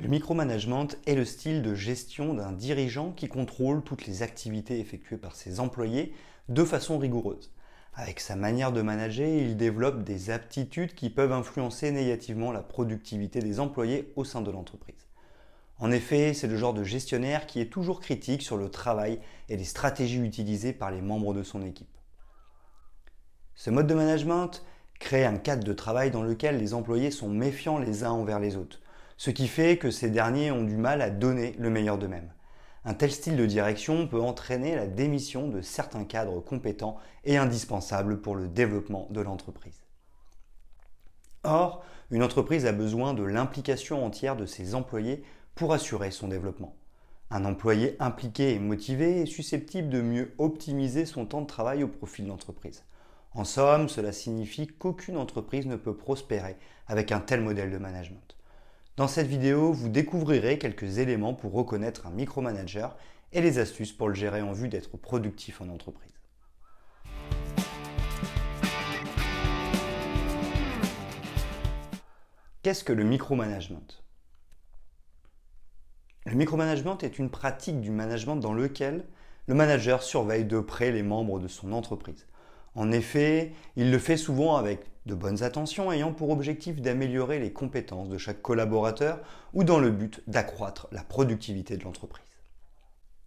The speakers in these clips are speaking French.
Le micromanagement est le style de gestion d'un dirigeant qui contrôle toutes les activités effectuées par ses employés de façon rigoureuse. Avec sa manière de manager, il développe des aptitudes qui peuvent influencer négativement la productivité des employés au sein de l'entreprise. En effet, c'est le genre de gestionnaire qui est toujours critique sur le travail et les stratégies utilisées par les membres de son équipe. Ce mode de management crée un cadre de travail dans lequel les employés sont méfiants les uns envers les autres ce qui fait que ces derniers ont du mal à donner le meilleur d'eux-mêmes. Un tel style de direction peut entraîner la démission de certains cadres compétents et indispensables pour le développement de l'entreprise. Or, une entreprise a besoin de l'implication entière de ses employés pour assurer son développement. Un employé impliqué et motivé est susceptible de mieux optimiser son temps de travail au profit de l'entreprise. En somme, cela signifie qu'aucune entreprise ne peut prospérer avec un tel modèle de management. Dans cette vidéo, vous découvrirez quelques éléments pour reconnaître un micromanager et les astuces pour le gérer en vue d'être productif en entreprise. Qu'est-ce que le micromanagement? Le micromanagement est une pratique du management dans lequel le manager surveille de près les membres de son entreprise. En effet, il le fait souvent avec de bonnes attentions ayant pour objectif d'améliorer les compétences de chaque collaborateur ou dans le but d'accroître la productivité de l'entreprise.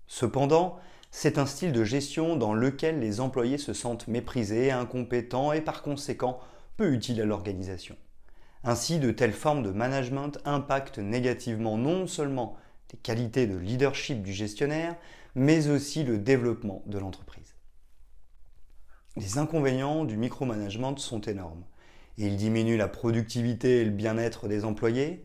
Cependant, c'est un style de gestion dans lequel les employés se sentent méprisés, incompétents et par conséquent peu utiles à l'organisation. Ainsi, de telles formes de management impactent négativement non seulement les qualités de leadership du gestionnaire, mais aussi le développement de l'entreprise. Les inconvénients du micromanagement sont énormes. Il diminue la productivité et le bien-être des employés,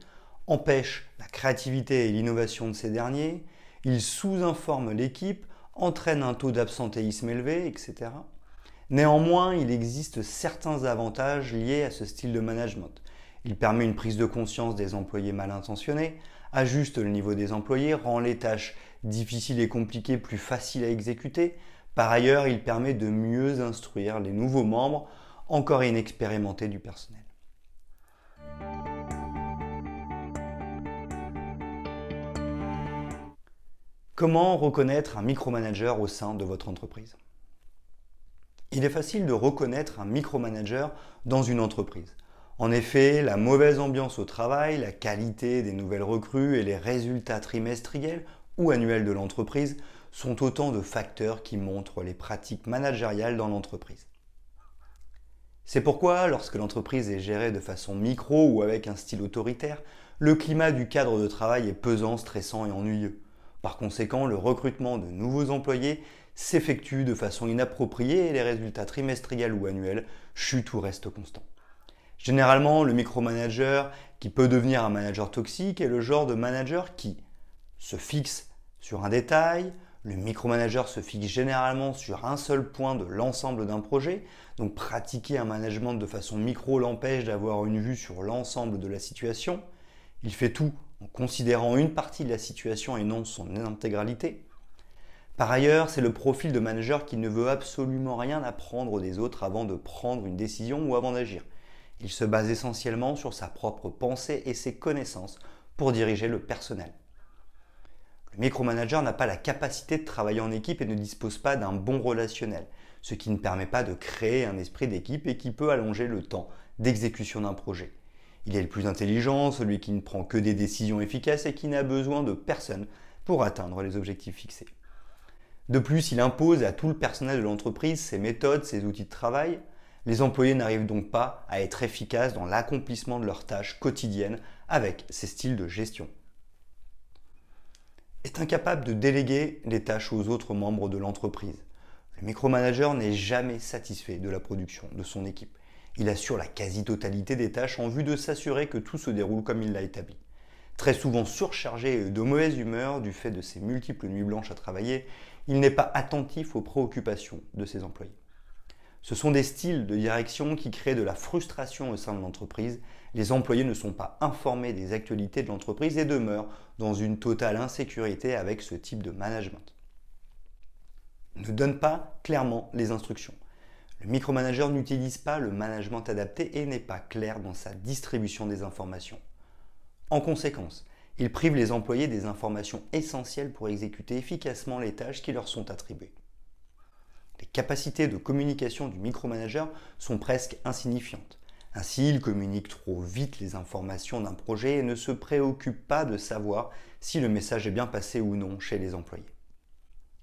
empêche la créativité et l'innovation de ces derniers, il sous-informe l'équipe, entraîne un taux d'absentéisme élevé, etc. Néanmoins, il existe certains avantages liés à ce style de management. Il permet une prise de conscience des employés mal intentionnés, ajuste le niveau des employés, rend les tâches difficiles et compliquées plus faciles à exécuter, par ailleurs, il permet de mieux instruire les nouveaux membres encore inexpérimentés du personnel. Comment reconnaître un micromanager au sein de votre entreprise? Il est facile de reconnaître un micromanager dans une entreprise. En effet, la mauvaise ambiance au travail, la qualité des nouvelles recrues et les résultats trimestriels ou annuels de l'entreprise sont autant de facteurs qui montrent les pratiques managériales dans l'entreprise. C'est pourquoi, lorsque l'entreprise est gérée de façon micro ou avec un style autoritaire, le climat du cadre de travail est pesant, stressant et ennuyeux. Par conséquent, le recrutement de nouveaux employés s'effectue de façon inappropriée et les résultats trimestriels ou annuels chutent ou restent constants. Généralement, le micromanager qui peut devenir un manager toxique est le genre de manager qui se fixe sur un détail, le micromanager se fixe généralement sur un seul point de l'ensemble d'un projet, donc pratiquer un management de façon micro l'empêche d'avoir une vue sur l'ensemble de la situation. Il fait tout en considérant une partie de la situation et non son intégralité. Par ailleurs, c'est le profil de manager qui ne veut absolument rien apprendre des autres avant de prendre une décision ou avant d'agir. Il se base essentiellement sur sa propre pensée et ses connaissances pour diriger le personnel. Micromanager n'a pas la capacité de travailler en équipe et ne dispose pas d'un bon relationnel, ce qui ne permet pas de créer un esprit d'équipe et qui peut allonger le temps d'exécution d'un projet. Il est le plus intelligent, celui qui ne prend que des décisions efficaces et qui n'a besoin de personne pour atteindre les objectifs fixés. De plus, il impose à tout le personnel de l'entreprise ses méthodes, ses outils de travail. Les employés n'arrivent donc pas à être efficaces dans l'accomplissement de leurs tâches quotidiennes avec ces styles de gestion est incapable de déléguer les tâches aux autres membres de l'entreprise. Le micromanager n'est jamais satisfait de la production de son équipe. Il assure la quasi-totalité des tâches en vue de s'assurer que tout se déroule comme il l'a établi. Très souvent surchargé et de mauvaise humeur du fait de ses multiples nuits blanches à travailler, il n'est pas attentif aux préoccupations de ses employés. Ce sont des styles de direction qui créent de la frustration au sein de l'entreprise. Les employés ne sont pas informés des actualités de l'entreprise et demeurent dans une totale insécurité avec ce type de management. Ne donne pas clairement les instructions. Le micromanager n'utilise pas le management adapté et n'est pas clair dans sa distribution des informations. En conséquence, il prive les employés des informations essentielles pour exécuter efficacement les tâches qui leur sont attribuées. Capacités de communication du micromanager sont presque insignifiantes. Ainsi, il communique trop vite les informations d'un projet et ne se préoccupe pas de savoir si le message est bien passé ou non chez les employés.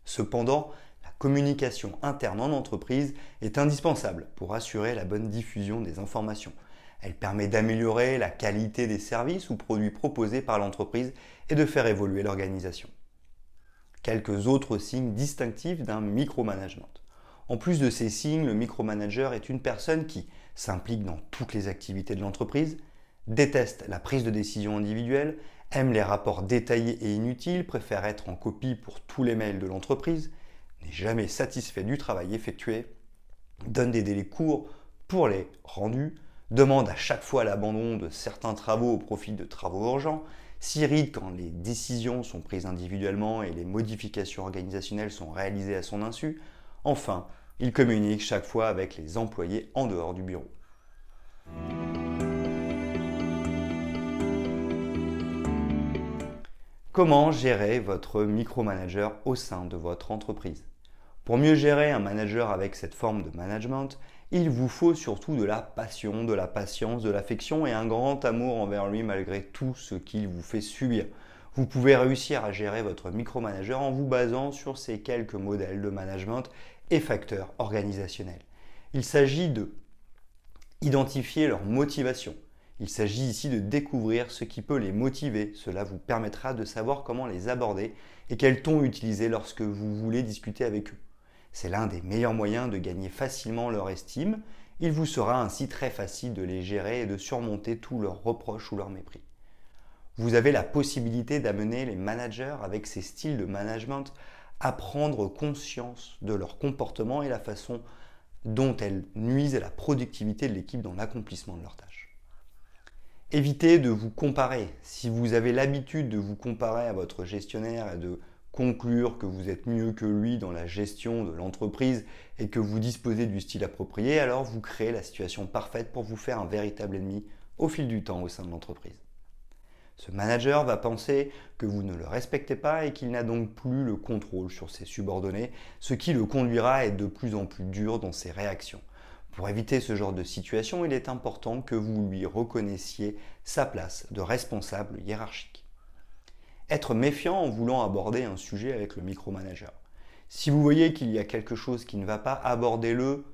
Cependant, la communication interne en entreprise est indispensable pour assurer la bonne diffusion des informations. Elle permet d'améliorer la qualité des services ou produits proposés par l'entreprise et de faire évoluer l'organisation. Quelques autres signes distinctifs d'un micromanagement. En plus de ces signes, le micromanager est une personne qui s'implique dans toutes les activités de l'entreprise, déteste la prise de décision individuelle, aime les rapports détaillés et inutiles, préfère être en copie pour tous les mails de l'entreprise, n'est jamais satisfait du travail effectué, donne des délais courts pour les rendus, demande à chaque fois l'abandon de certains travaux au profit de travaux urgents, s'irrite quand les décisions sont prises individuellement et les modifications organisationnelles sont réalisées à son insu, Enfin, il communique chaque fois avec les employés en dehors du bureau. Comment gérer votre micromanager au sein de votre entreprise? Pour mieux gérer un manager avec cette forme de management, il vous faut surtout de la passion, de la patience, de l'affection et un grand amour envers lui malgré tout ce qu'il vous fait subir. Vous pouvez réussir à gérer votre micromanager en vous basant sur ces quelques modèles de management et facteurs organisationnels. Il s'agit de identifier leur motivation. Il s'agit ici de découvrir ce qui peut les motiver. Cela vous permettra de savoir comment les aborder et quel ton utiliser lorsque vous voulez discuter avec eux. C'est l'un des meilleurs moyens de gagner facilement leur estime. Il vous sera ainsi très facile de les gérer et de surmonter tous leurs reproches ou leurs mépris. Vous avez la possibilité d'amener les managers avec ces styles de management à prendre conscience de leur comportement et la façon dont elles nuisent à la productivité de l'équipe dans l'accomplissement de leurs tâches. Évitez de vous comparer. Si vous avez l'habitude de vous comparer à votre gestionnaire et de conclure que vous êtes mieux que lui dans la gestion de l'entreprise et que vous disposez du style approprié, alors vous créez la situation parfaite pour vous faire un véritable ennemi au fil du temps au sein de l'entreprise. Ce manager va penser que vous ne le respectez pas et qu'il n'a donc plus le contrôle sur ses subordonnés, ce qui le conduira à être de plus en plus dur dans ses réactions. Pour éviter ce genre de situation, il est important que vous lui reconnaissiez sa place de responsable hiérarchique. Être méfiant en voulant aborder un sujet avec le micromanager. Si vous voyez qu'il y a quelque chose qui ne va pas, abordez-le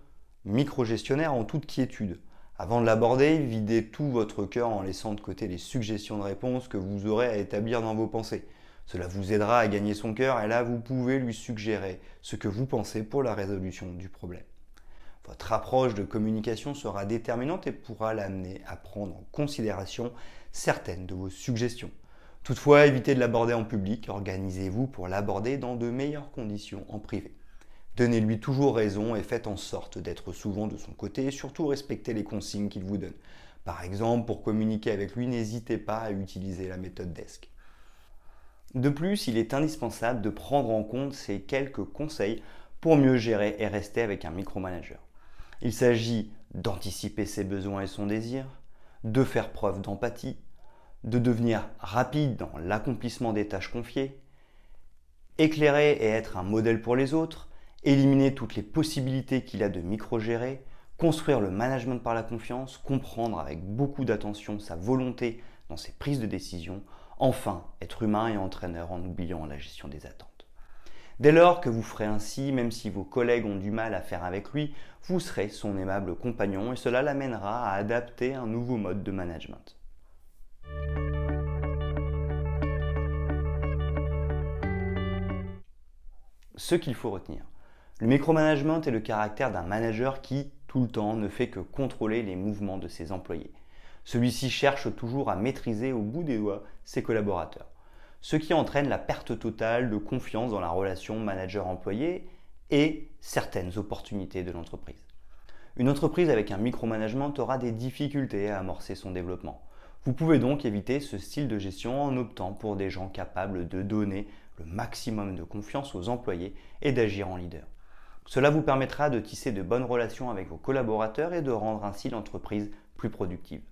micro-gestionnaire en toute quiétude. Avant de l'aborder, videz tout votre cœur en laissant de côté les suggestions de réponse que vous aurez à établir dans vos pensées. Cela vous aidera à gagner son cœur et là vous pouvez lui suggérer ce que vous pensez pour la résolution du problème. Votre approche de communication sera déterminante et pourra l'amener à prendre en considération certaines de vos suggestions. Toutefois, évitez de l'aborder en public, organisez-vous pour l'aborder dans de meilleures conditions en privé. Donnez-lui toujours raison et faites en sorte d'être souvent de son côté et surtout respectez les consignes qu'il vous donne. Par exemple, pour communiquer avec lui, n'hésitez pas à utiliser la méthode DESC. De plus, il est indispensable de prendre en compte ces quelques conseils pour mieux gérer et rester avec un micromanager. Il s'agit d'anticiper ses besoins et son désir, de faire preuve d'empathie, de devenir rapide dans l'accomplissement des tâches confiées, éclairer et être un modèle pour les autres, éliminer toutes les possibilités qu'il a de micro-gérer, construire le management par la confiance, comprendre avec beaucoup d'attention sa volonté dans ses prises de décision, enfin être humain et entraîneur en oubliant la gestion des attentes. Dès lors que vous ferez ainsi, même si vos collègues ont du mal à faire avec lui, vous serez son aimable compagnon et cela l'amènera à adapter un nouveau mode de management. Ce qu'il faut retenir. Le micromanagement est le caractère d'un manager qui, tout le temps, ne fait que contrôler les mouvements de ses employés. Celui-ci cherche toujours à maîtriser au bout des doigts ses collaborateurs, ce qui entraîne la perte totale de confiance dans la relation manager-employé et certaines opportunités de l'entreprise. Une entreprise avec un micromanagement aura des difficultés à amorcer son développement. Vous pouvez donc éviter ce style de gestion en optant pour des gens capables de donner le maximum de confiance aux employés et d'agir en leader. Cela vous permettra de tisser de bonnes relations avec vos collaborateurs et de rendre ainsi l'entreprise plus productive.